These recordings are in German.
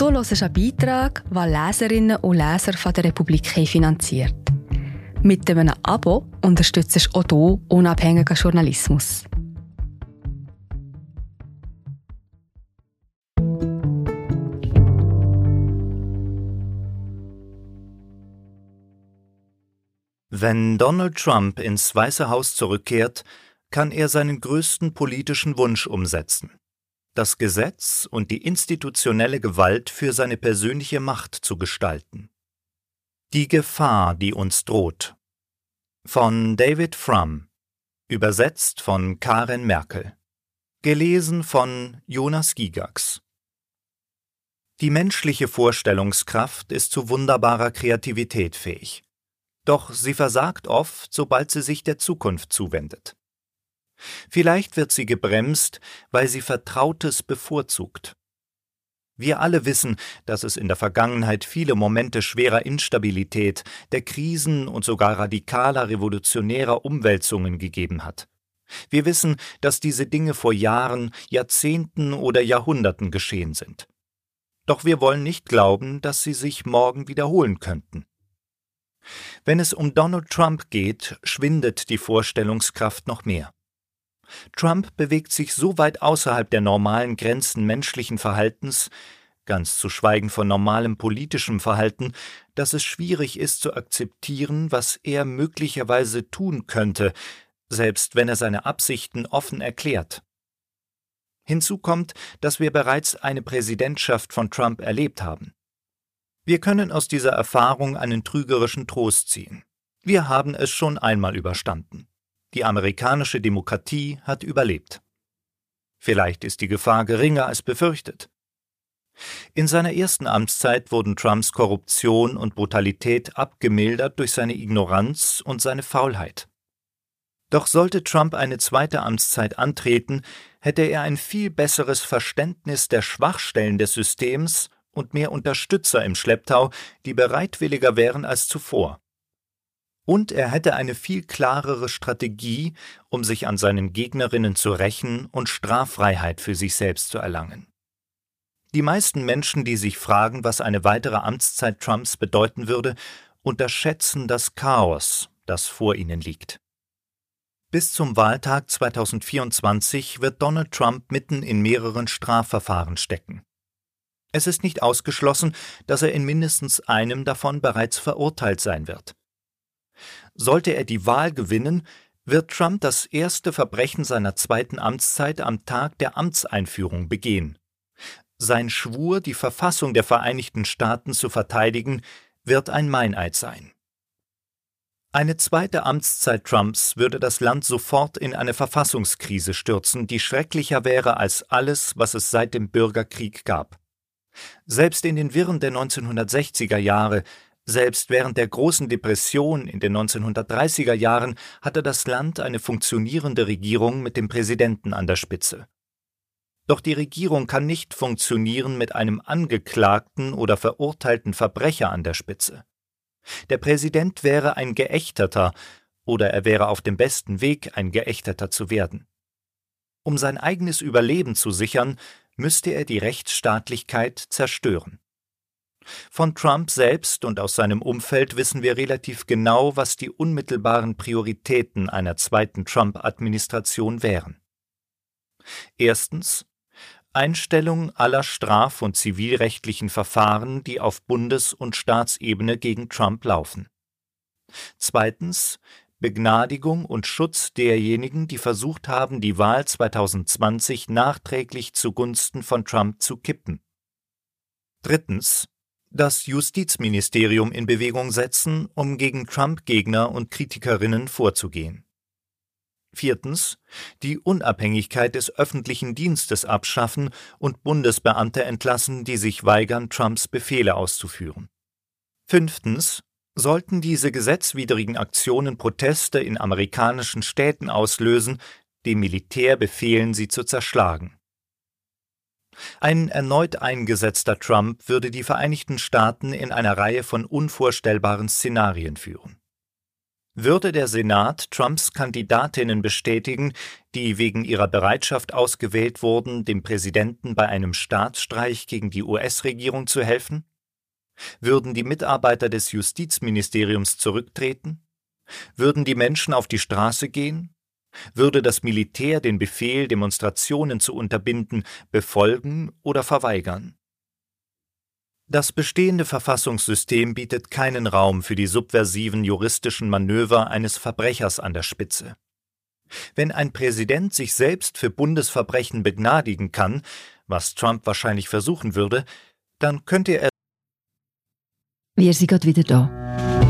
Du hörst einen Beitrag, den Leserinnen und Leser von der Republik finanziert. Mit einem Abo unterstützt du auch du unabhängigen Journalismus. Wenn Donald Trump ins Weiße Haus zurückkehrt, kann er seinen größten politischen Wunsch umsetzen das Gesetz und die institutionelle Gewalt für seine persönliche Macht zu gestalten. Die Gefahr, die uns droht. Von David Frum. Übersetzt von Karen Merkel. Gelesen von Jonas Gigax. Die menschliche Vorstellungskraft ist zu wunderbarer Kreativität fähig. Doch sie versagt oft, sobald sie sich der Zukunft zuwendet. Vielleicht wird sie gebremst, weil sie Vertrautes bevorzugt. Wir alle wissen, dass es in der Vergangenheit viele Momente schwerer Instabilität, der Krisen und sogar radikaler revolutionärer Umwälzungen gegeben hat. Wir wissen, dass diese Dinge vor Jahren, Jahrzehnten oder Jahrhunderten geschehen sind. Doch wir wollen nicht glauben, dass sie sich morgen wiederholen könnten. Wenn es um Donald Trump geht, schwindet die Vorstellungskraft noch mehr. Trump bewegt sich so weit außerhalb der normalen Grenzen menschlichen Verhaltens, ganz zu schweigen von normalem politischem Verhalten, dass es schwierig ist zu akzeptieren, was er möglicherweise tun könnte, selbst wenn er seine Absichten offen erklärt. Hinzu kommt, dass wir bereits eine Präsidentschaft von Trump erlebt haben. Wir können aus dieser Erfahrung einen trügerischen Trost ziehen. Wir haben es schon einmal überstanden. Die amerikanische Demokratie hat überlebt. Vielleicht ist die Gefahr geringer als befürchtet. In seiner ersten Amtszeit wurden Trumps Korruption und Brutalität abgemildert durch seine Ignoranz und seine Faulheit. Doch sollte Trump eine zweite Amtszeit antreten, hätte er ein viel besseres Verständnis der Schwachstellen des Systems und mehr Unterstützer im Schlepptau, die bereitwilliger wären als zuvor und er hätte eine viel klarere Strategie, um sich an seinen Gegnerinnen zu rächen und Straffreiheit für sich selbst zu erlangen. Die meisten Menschen, die sich fragen, was eine weitere Amtszeit Trumps bedeuten würde, unterschätzen das Chaos, das vor ihnen liegt. Bis zum Wahltag 2024 wird Donald Trump mitten in mehreren Strafverfahren stecken. Es ist nicht ausgeschlossen, dass er in mindestens einem davon bereits verurteilt sein wird. Sollte er die Wahl gewinnen, wird Trump das erste Verbrechen seiner zweiten Amtszeit am Tag der Amtseinführung begehen. Sein Schwur, die Verfassung der Vereinigten Staaten zu verteidigen, wird ein Meineid sein. Eine zweite Amtszeit Trumps würde das Land sofort in eine Verfassungskrise stürzen, die schrecklicher wäre als alles, was es seit dem Bürgerkrieg gab. Selbst in den Wirren der 1960er Jahre selbst während der großen Depression in den 1930er Jahren hatte das Land eine funktionierende Regierung mit dem Präsidenten an der Spitze. Doch die Regierung kann nicht funktionieren mit einem angeklagten oder verurteilten Verbrecher an der Spitze. Der Präsident wäre ein Geächteter oder er wäre auf dem besten Weg, ein Geächteter zu werden. Um sein eigenes Überleben zu sichern, müsste er die Rechtsstaatlichkeit zerstören. Von Trump selbst und aus seinem Umfeld wissen wir relativ genau, was die unmittelbaren Prioritäten einer zweiten Trump-Administration wären. Erstens Einstellung aller straf- und zivilrechtlichen Verfahren, die auf Bundes- und Staatsebene gegen Trump laufen. Zweitens Begnadigung und Schutz derjenigen, die versucht haben, die Wahl 2020 nachträglich zugunsten von Trump zu kippen. Drittens das Justizministerium in Bewegung setzen, um gegen Trump-Gegner und Kritikerinnen vorzugehen. Viertens. Die Unabhängigkeit des öffentlichen Dienstes abschaffen und Bundesbeamte entlassen, die sich weigern, Trumps Befehle auszuführen. Fünftens. Sollten diese gesetzwidrigen Aktionen Proteste in amerikanischen Städten auslösen, dem Militär befehlen, sie zu zerschlagen. Ein erneut eingesetzter Trump würde die Vereinigten Staaten in einer Reihe von unvorstellbaren Szenarien führen. Würde der Senat Trumps Kandidatinnen bestätigen, die wegen ihrer Bereitschaft ausgewählt wurden, dem Präsidenten bei einem Staatsstreich gegen die US-Regierung zu helfen? Würden die Mitarbeiter des Justizministeriums zurücktreten? Würden die Menschen auf die Straße gehen? Würde das Militär den Befehl, Demonstrationen zu unterbinden, befolgen oder verweigern? Das bestehende Verfassungssystem bietet keinen Raum für die subversiven juristischen Manöver eines Verbrechers an der Spitze. Wenn ein Präsident sich selbst für Bundesverbrechen begnadigen kann, was Trump wahrscheinlich versuchen würde, dann könnte er. Wir sind gerade wieder da.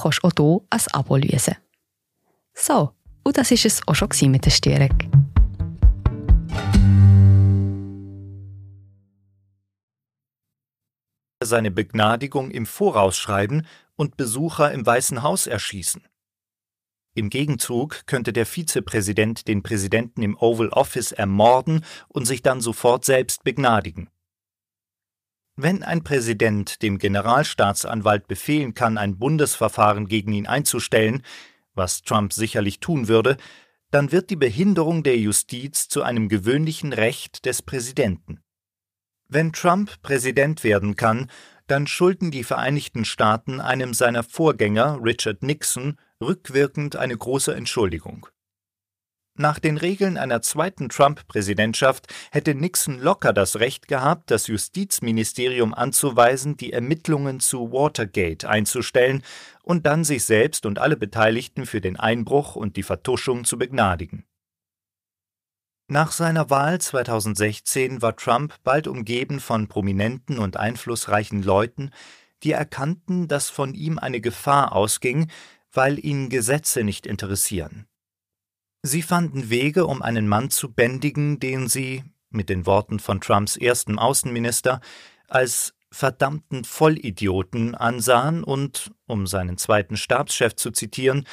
kannst du auch hier ein Abo lösen. So, und das war es auch schon mit der Störung. seine Begnadigung im Voraus schreiben und Besucher im Weißen Haus erschießen. Im Gegenzug könnte der Vizepräsident den Präsidenten im Oval Office ermorden und sich dann sofort selbst begnadigen. Wenn ein Präsident dem Generalstaatsanwalt befehlen kann, ein Bundesverfahren gegen ihn einzustellen, was Trump sicherlich tun würde, dann wird die Behinderung der Justiz zu einem gewöhnlichen Recht des Präsidenten. Wenn Trump Präsident werden kann, dann schulden die Vereinigten Staaten einem seiner Vorgänger, Richard Nixon, rückwirkend eine große Entschuldigung. Nach den Regeln einer zweiten Trump-Präsidentschaft hätte Nixon locker das Recht gehabt, das Justizministerium anzuweisen, die Ermittlungen zu Watergate einzustellen und dann sich selbst und alle Beteiligten für den Einbruch und die Vertuschung zu begnadigen. Nach seiner Wahl 2016 war Trump bald umgeben von prominenten und einflussreichen Leuten, die erkannten, dass von ihm eine Gefahr ausging, weil ihn Gesetze nicht interessieren. Sie fanden Wege, um einen Mann zu bändigen, den sie, mit den Worten von Trumps erstem Außenminister, als verdammten Vollidioten ansahen und, um seinen zweiten Stabschef zu zitieren,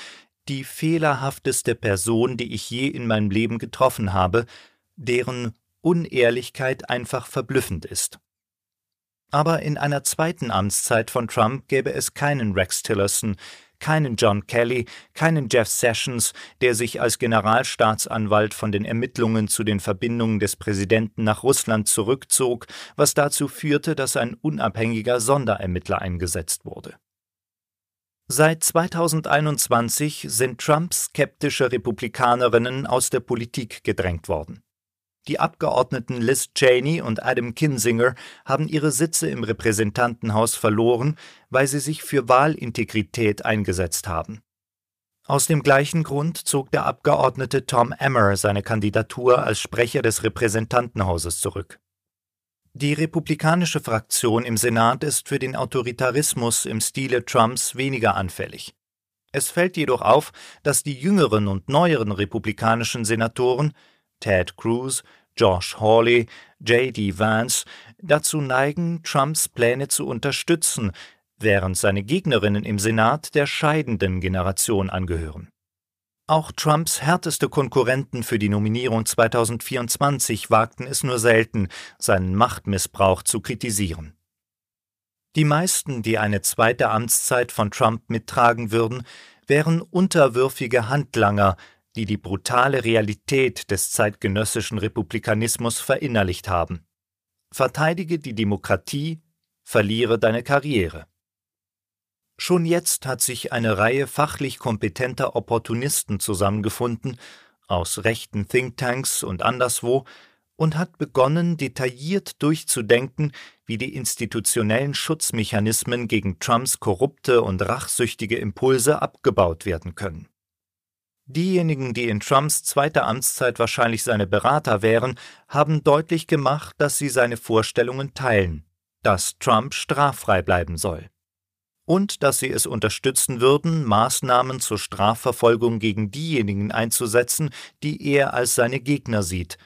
die fehlerhafteste Person, die ich je in meinem Leben getroffen habe, deren Unehrlichkeit einfach verblüffend ist. Aber in einer zweiten Amtszeit von Trump gäbe es keinen Rex Tillerson, keinen John Kelly, keinen Jeff Sessions, der sich als Generalstaatsanwalt von den Ermittlungen zu den Verbindungen des Präsidenten nach Russland zurückzog, was dazu führte, dass ein unabhängiger Sonderermittler eingesetzt wurde. Seit 2021 sind Trump-skeptische Republikanerinnen aus der Politik gedrängt worden. Die Abgeordneten Liz Cheney und Adam Kinzinger haben ihre Sitze im Repräsentantenhaus verloren, weil sie sich für Wahlintegrität eingesetzt haben. Aus dem gleichen Grund zog der Abgeordnete Tom Emmer seine Kandidatur als Sprecher des Repräsentantenhauses zurück. Die republikanische Fraktion im Senat ist für den Autoritarismus im Stile Trumps weniger anfällig. Es fällt jedoch auf, dass die jüngeren und neueren republikanischen Senatoren Ted Cruz, Josh Hawley, J.D. Vance dazu neigen, Trumps Pläne zu unterstützen, während seine Gegnerinnen im Senat der scheidenden Generation angehören. Auch Trumps härteste Konkurrenten für die Nominierung 2024 wagten es nur selten, seinen Machtmissbrauch zu kritisieren. Die meisten, die eine zweite Amtszeit von Trump mittragen würden, wären unterwürfige Handlanger, die die brutale Realität des zeitgenössischen Republikanismus verinnerlicht haben. Verteidige die Demokratie, verliere deine Karriere. Schon jetzt hat sich eine Reihe fachlich kompetenter Opportunisten zusammengefunden, aus rechten Thinktanks und anderswo, und hat begonnen, detailliert durchzudenken, wie die institutionellen Schutzmechanismen gegen Trumps korrupte und rachsüchtige Impulse abgebaut werden können. Diejenigen, die in Trumps zweiter Amtszeit wahrscheinlich seine Berater wären, haben deutlich gemacht, dass sie seine Vorstellungen teilen, dass Trump straffrei bleiben soll. und dass sie es unterstützen würden, Maßnahmen zur Strafverfolgung gegen diejenigen einzusetzen, die er als seine Gegner sieht,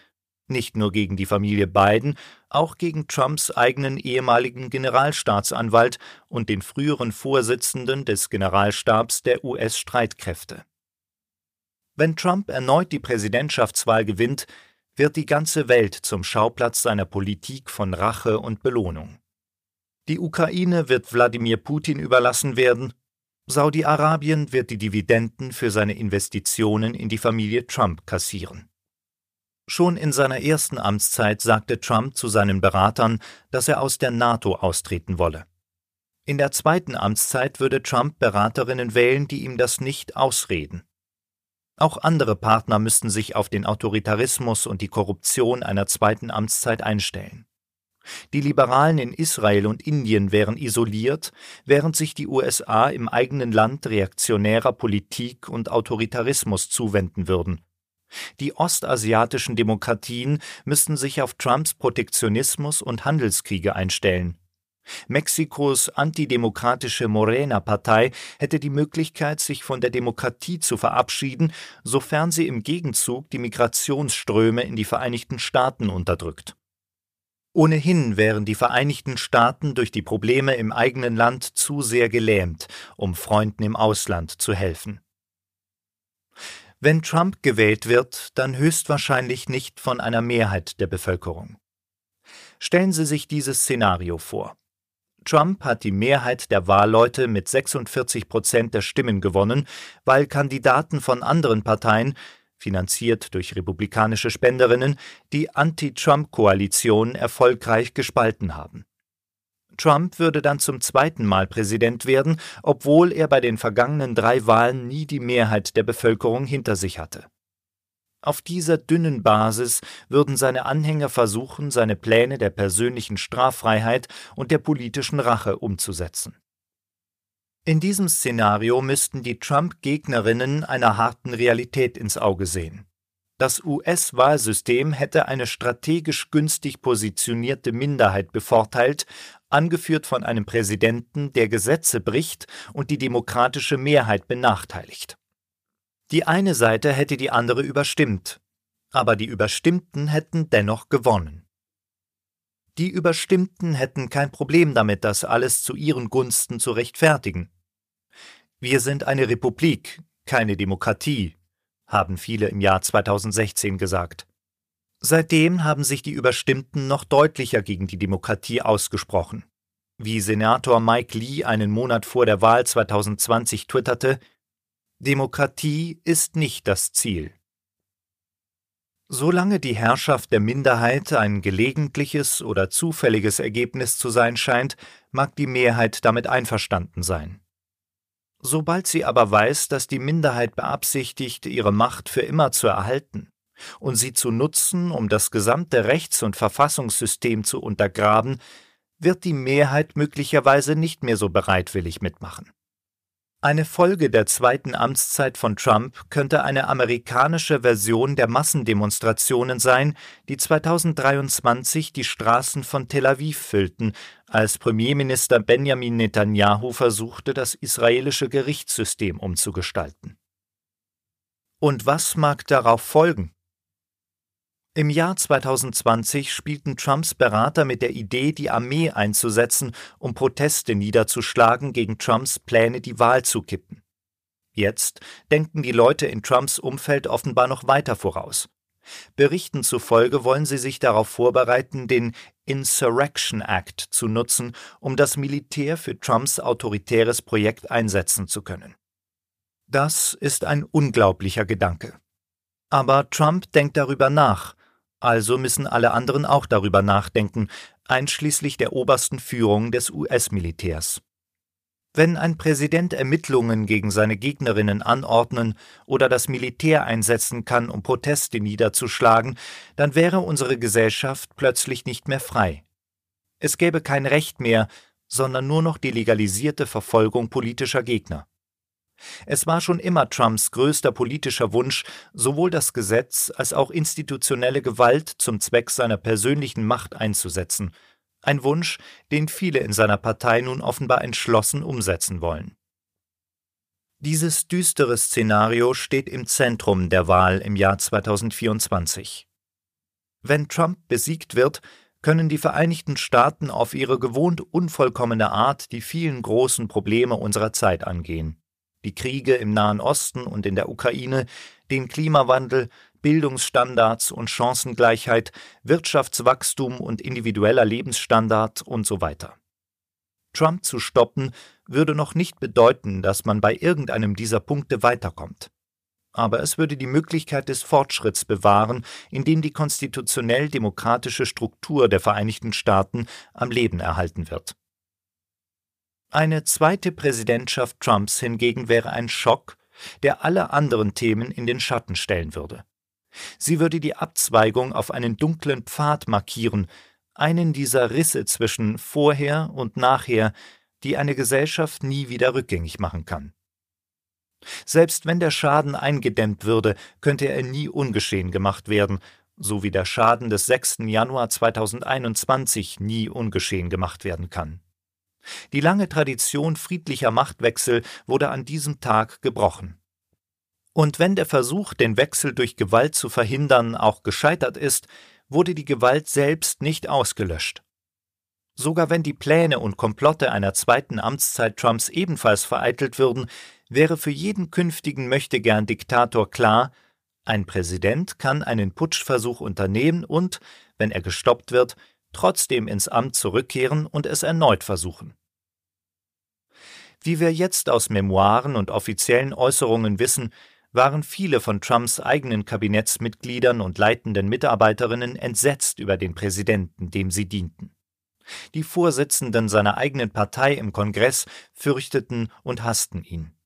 nicht nur gegen die Familie Biden, auch gegen Trumps eigenen ehemaligen Generalstaatsanwalt und den früheren Vorsitzenden des Generalstabs der US-Streitkräfte. Wenn Trump erneut die Präsidentschaftswahl gewinnt, wird die ganze Welt zum Schauplatz seiner Politik von Rache und Belohnung. Die Ukraine wird Wladimir Putin überlassen werden, Saudi-Arabien wird die Dividenden für seine Investitionen in die Familie Trump kassieren. Schon in seiner ersten Amtszeit sagte Trump zu seinen Beratern, dass er aus der NATO austreten wolle. In der zweiten Amtszeit würde Trump Beraterinnen wählen, die ihm das nicht ausreden. Auch andere Partner müssten sich auf den Autoritarismus und die Korruption einer zweiten Amtszeit einstellen. Die Liberalen in Israel und Indien wären isoliert, während sich die USA im eigenen Land reaktionärer Politik und Autoritarismus zuwenden würden. Die ostasiatischen Demokratien müssten sich auf Trumps Protektionismus und Handelskriege einstellen. Mexikos antidemokratische Morena-Partei hätte die Möglichkeit, sich von der Demokratie zu verabschieden, sofern sie im Gegenzug die Migrationsströme in die Vereinigten Staaten unterdrückt. Ohnehin wären die Vereinigten Staaten durch die Probleme im eigenen Land zu sehr gelähmt, um Freunden im Ausland zu helfen. Wenn Trump gewählt wird, dann höchstwahrscheinlich nicht von einer Mehrheit der Bevölkerung. Stellen Sie sich dieses Szenario vor. Trump hat die Mehrheit der Wahlleute mit 46 Prozent der Stimmen gewonnen, weil Kandidaten von anderen Parteien, finanziert durch republikanische Spenderinnen, die Anti-Trump-Koalition erfolgreich gespalten haben. Trump würde dann zum zweiten Mal Präsident werden, obwohl er bei den vergangenen drei Wahlen nie die Mehrheit der Bevölkerung hinter sich hatte. Auf dieser dünnen Basis würden seine Anhänger versuchen, seine Pläne der persönlichen Straffreiheit und der politischen Rache umzusetzen. In diesem Szenario müssten die Trump-Gegnerinnen einer harten Realität ins Auge sehen. Das US-Wahlsystem hätte eine strategisch günstig positionierte Minderheit bevorteilt, angeführt von einem Präsidenten, der Gesetze bricht und die demokratische Mehrheit benachteiligt. Die eine Seite hätte die andere überstimmt, aber die Überstimmten hätten dennoch gewonnen. Die Überstimmten hätten kein Problem damit, das alles zu ihren Gunsten zu rechtfertigen. Wir sind eine Republik, keine Demokratie, haben viele im Jahr 2016 gesagt. Seitdem haben sich die Überstimmten noch deutlicher gegen die Demokratie ausgesprochen. Wie Senator Mike Lee einen Monat vor der Wahl 2020 twitterte, Demokratie ist nicht das Ziel. Solange die Herrschaft der Minderheit ein gelegentliches oder zufälliges Ergebnis zu sein scheint, mag die Mehrheit damit einverstanden sein. Sobald sie aber weiß, dass die Minderheit beabsichtigt, ihre Macht für immer zu erhalten und sie zu nutzen, um das gesamte Rechts- und Verfassungssystem zu untergraben, wird die Mehrheit möglicherweise nicht mehr so bereitwillig mitmachen. Eine Folge der zweiten Amtszeit von Trump könnte eine amerikanische Version der Massendemonstrationen sein, die 2023 die Straßen von Tel Aviv füllten, als Premierminister Benjamin Netanyahu versuchte, das israelische Gerichtssystem umzugestalten. Und was mag darauf folgen? Im Jahr 2020 spielten Trumps Berater mit der Idee, die Armee einzusetzen, um Proteste niederzuschlagen gegen Trumps Pläne, die Wahl zu kippen. Jetzt denken die Leute in Trumps Umfeld offenbar noch weiter voraus. Berichten zufolge wollen sie sich darauf vorbereiten, den Insurrection Act zu nutzen, um das Militär für Trumps autoritäres Projekt einsetzen zu können. Das ist ein unglaublicher Gedanke. Aber Trump denkt darüber nach, also müssen alle anderen auch darüber nachdenken, einschließlich der obersten Führung des US-Militärs. Wenn ein Präsident Ermittlungen gegen seine Gegnerinnen anordnen oder das Militär einsetzen kann, um Proteste niederzuschlagen, dann wäre unsere Gesellschaft plötzlich nicht mehr frei. Es gäbe kein Recht mehr, sondern nur noch die legalisierte Verfolgung politischer Gegner. Es war schon immer Trumps größter politischer Wunsch, sowohl das Gesetz als auch institutionelle Gewalt zum Zweck seiner persönlichen Macht einzusetzen, Ein Wunsch, den viele in seiner Partei nun offenbar entschlossen umsetzen wollen. Dieses düstere Szenario steht im Zentrum der Wahl im Jahr 2024. Wenn Trump besiegt wird, können die Vereinigten Staaten auf ihre gewohnt unvollkommene Art die vielen großen Probleme unserer Zeit angehen. Die Kriege im Nahen Osten und in der Ukraine, den Klimawandel, Bildungsstandards und Chancengleichheit, Wirtschaftswachstum und individueller Lebensstandard und so weiter. Trump zu stoppen würde noch nicht bedeuten, dass man bei irgendeinem dieser Punkte weiterkommt aber es würde die Möglichkeit des Fortschritts bewahren, indem die konstitutionell-demokratische Struktur der Vereinigten Staaten am Leben erhalten wird. Eine zweite Präsidentschaft Trumps hingegen wäre ein Schock, der alle anderen Themen in den Schatten stellen würde. Sie würde die Abzweigung auf einen dunklen Pfad markieren, einen dieser Risse zwischen vorher und nachher, die eine Gesellschaft nie wieder rückgängig machen kann. Selbst wenn der Schaden eingedämmt würde, könnte er nie ungeschehen gemacht werden, so wie der Schaden des 6. Januar 2021 nie ungeschehen gemacht werden kann. Die lange Tradition friedlicher Machtwechsel wurde an diesem Tag gebrochen. Und wenn der Versuch, den Wechsel durch Gewalt zu verhindern, auch gescheitert ist, wurde die Gewalt selbst nicht ausgelöscht. Sogar wenn die Pläne und Komplotte einer zweiten Amtszeit Trumps ebenfalls vereitelt würden, wäre für jeden künftigen Möchtegern-Diktator klar, ein Präsident kann einen Putschversuch unternehmen und, wenn er gestoppt wird, trotzdem ins Amt zurückkehren und es erneut versuchen. Wie wir jetzt aus Memoiren und offiziellen Äußerungen wissen, waren viele von Trumps eigenen Kabinettsmitgliedern und leitenden Mitarbeiterinnen entsetzt über den Präsidenten, dem sie dienten. Die Vorsitzenden seiner eigenen Partei im Kongress fürchteten und hassten ihn.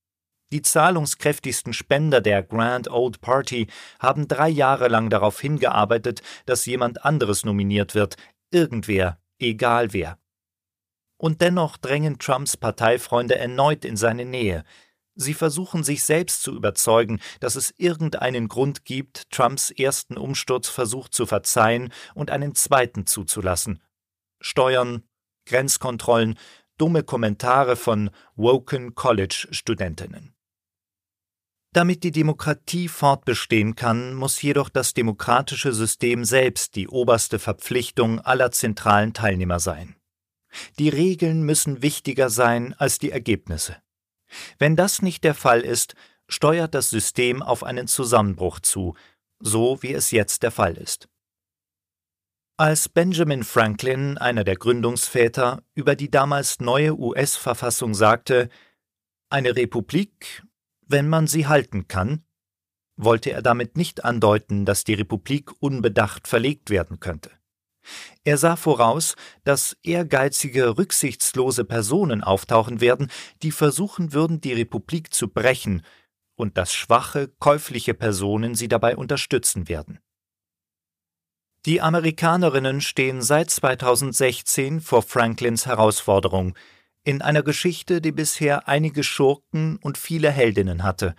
Die zahlungskräftigsten Spender der Grand Old Party haben drei Jahre lang darauf hingearbeitet, dass jemand anderes nominiert wird, irgendwer, egal wer. Und dennoch drängen Trumps Parteifreunde erneut in seine Nähe. Sie versuchen sich selbst zu überzeugen, dass es irgendeinen Grund gibt, Trumps ersten Umsturzversuch zu verzeihen und einen zweiten zuzulassen. Steuern, Grenzkontrollen, dumme Kommentare von Woken College Studentinnen. Damit die Demokratie fortbestehen kann, muss jedoch das demokratische System selbst die oberste Verpflichtung aller zentralen Teilnehmer sein. Die Regeln müssen wichtiger sein als die Ergebnisse. Wenn das nicht der Fall ist, steuert das System auf einen Zusammenbruch zu, so wie es jetzt der Fall ist. Als Benjamin Franklin, einer der Gründungsväter, über die damals neue US-Verfassung sagte, eine Republik wenn man sie halten kann, wollte er damit nicht andeuten, dass die Republik unbedacht verlegt werden könnte. Er sah voraus, dass ehrgeizige, rücksichtslose Personen auftauchen werden, die versuchen würden, die Republik zu brechen, und dass schwache, käufliche Personen sie dabei unterstützen werden. Die Amerikanerinnen stehen seit 2016 vor Franklins Herausforderung, in einer Geschichte, die bisher einige Schurken und viele Heldinnen hatte,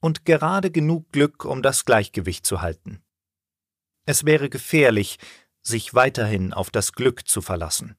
und gerade genug Glück, um das Gleichgewicht zu halten. Es wäre gefährlich, sich weiterhin auf das Glück zu verlassen.